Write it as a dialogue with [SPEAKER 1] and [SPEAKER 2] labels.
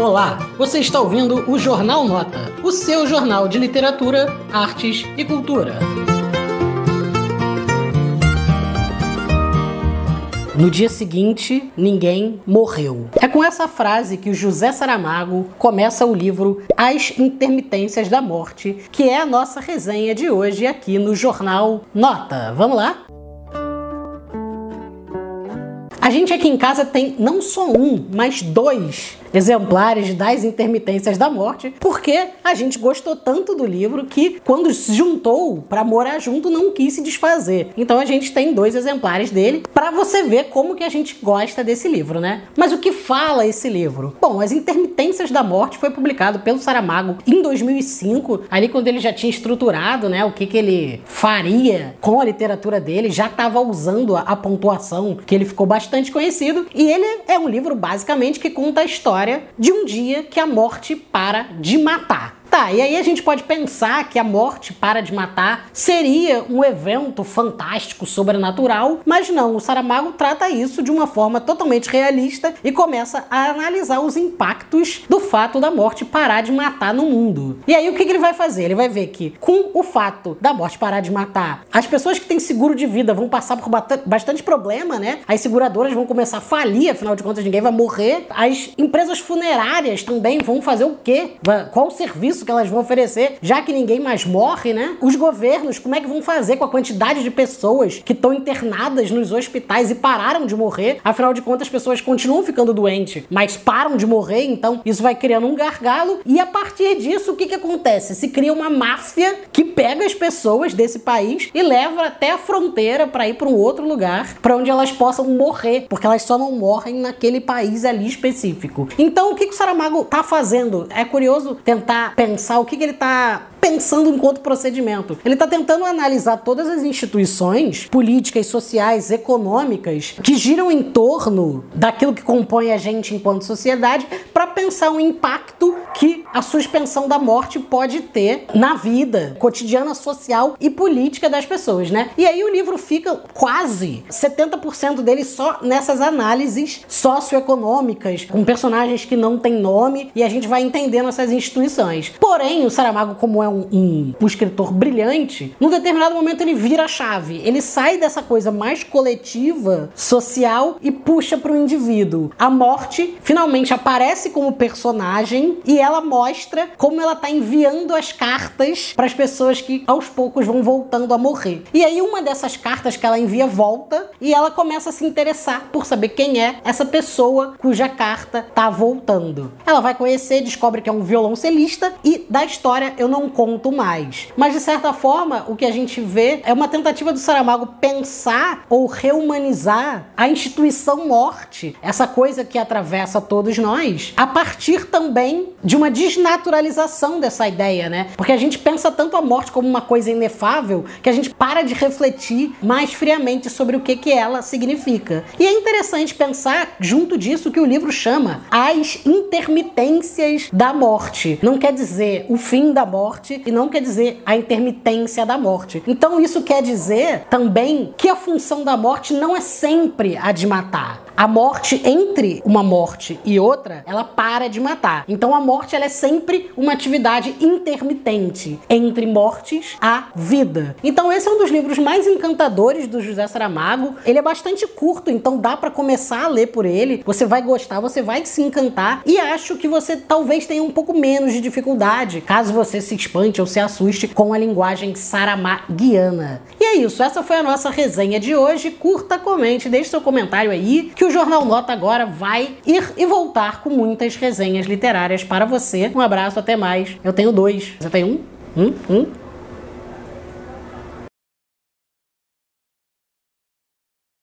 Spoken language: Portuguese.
[SPEAKER 1] Olá, você está ouvindo o Jornal Nota, o seu jornal de literatura, artes e cultura. No dia seguinte, ninguém morreu. É com essa frase que o José Saramago começa o livro As Intermitências da Morte, que é a nossa resenha de hoje aqui no Jornal Nota. Vamos lá? A gente aqui em casa tem não só um, mas dois exemplares das intermitências da morte, porque a gente gostou tanto do livro que quando se juntou para morar junto não quis se desfazer. Então a gente tem dois exemplares dele para você ver como que a gente gosta desse livro, né? Mas o que fala esse livro? Bom, As Intermitências da Morte foi publicado pelo Saramago em 2005, ali quando ele já tinha estruturado, né, o que que ele faria com a literatura dele, já estava usando a, a pontuação que ele ficou bastante conhecido, e ele é um livro basicamente que conta a história história de um dia que a morte para de matar. Tá, e aí a gente pode pensar que a morte para de matar seria um evento fantástico, sobrenatural, mas não, o Saramago trata isso de uma forma totalmente realista e começa a analisar os impactos do fato da morte parar de matar no mundo. E aí o que, que ele vai fazer? Ele vai ver que com o fato da morte parar de matar, as pessoas que têm seguro de vida vão passar por bastante problema, né? As seguradoras vão começar a falir, afinal de contas ninguém vai morrer. As empresas funerárias também vão fazer o quê? Qual o serviço serviço que elas vão oferecer, já que ninguém mais morre, né? Os governos, como é que vão fazer com a quantidade de pessoas que estão internadas nos hospitais e pararam de morrer? Afinal de contas, as pessoas continuam ficando doentes, mas param de morrer, então isso vai criando um gargalo. E a partir disso, o que, que acontece? Se cria uma máfia que pega as pessoas desse país e leva até a fronteira para ir para um outro lugar, para onde elas possam morrer, porque elas só não morrem naquele país ali específico. Então, o que, que o Saramago tá fazendo? É curioso tentar pensar pensar o que, que ele está pensando enquanto procedimento. Ele está tentando analisar todas as instituições políticas, sociais, econômicas que giram em torno daquilo que compõe a gente enquanto sociedade para pensar o impacto que a suspensão da morte pode ter na vida cotidiana, social e política das pessoas, né? E aí o livro fica quase 70% dele só nessas análises socioeconômicas, com personagens que não têm nome e a gente vai entendendo essas instituições. Porém, o Saramago, como é um, um, um escritor brilhante, num determinado momento ele vira a chave. Ele sai dessa coisa mais coletiva, social e puxa para o indivíduo. A morte finalmente aparece como personagem e ela mostra como ela está enviando as cartas para as pessoas que aos poucos vão voltando a morrer. E aí uma dessas cartas que ela envia volta e ela começa a se interessar por saber quem é essa pessoa cuja carta está voltando. Ela vai conhecer, descobre que é um violoncelista e da história eu não conto mais. Mas de certa forma, o que a gente vê é uma tentativa do Saramago pensar ou reumanizar a instituição morte, essa coisa que atravessa todos nós, a partir também de uma desnaturalização dessa ideia, né? Porque a gente pensa tanto a morte como uma coisa inefável que a gente para de refletir mais friamente sobre o que, que ela significa. E é interessante pensar, junto disso, que o livro chama as intermitências da morte. Não quer dizer o fim da morte morte e não quer dizer a intermitência da morte. Então isso quer dizer também que a função da morte não é sempre a de matar. A morte entre uma morte e outra, ela para de matar. Então a morte ela é sempre uma atividade intermitente entre mortes a vida. Então esse é um dos livros mais encantadores do José Saramago. Ele é bastante curto, então dá para começar a ler por ele. Você vai gostar, você vai se encantar e acho que você talvez tenha um pouco menos de dificuldade caso você se espante ou se assuste com a linguagem saramaguiana. E é isso, essa foi a nossa resenha de hoje. Curta, comente, deixe seu comentário aí que o Jornal Nota agora vai ir e voltar com muitas resenhas literárias para você. Um abraço, até mais. Eu tenho dois. Você tem um? Um? Um?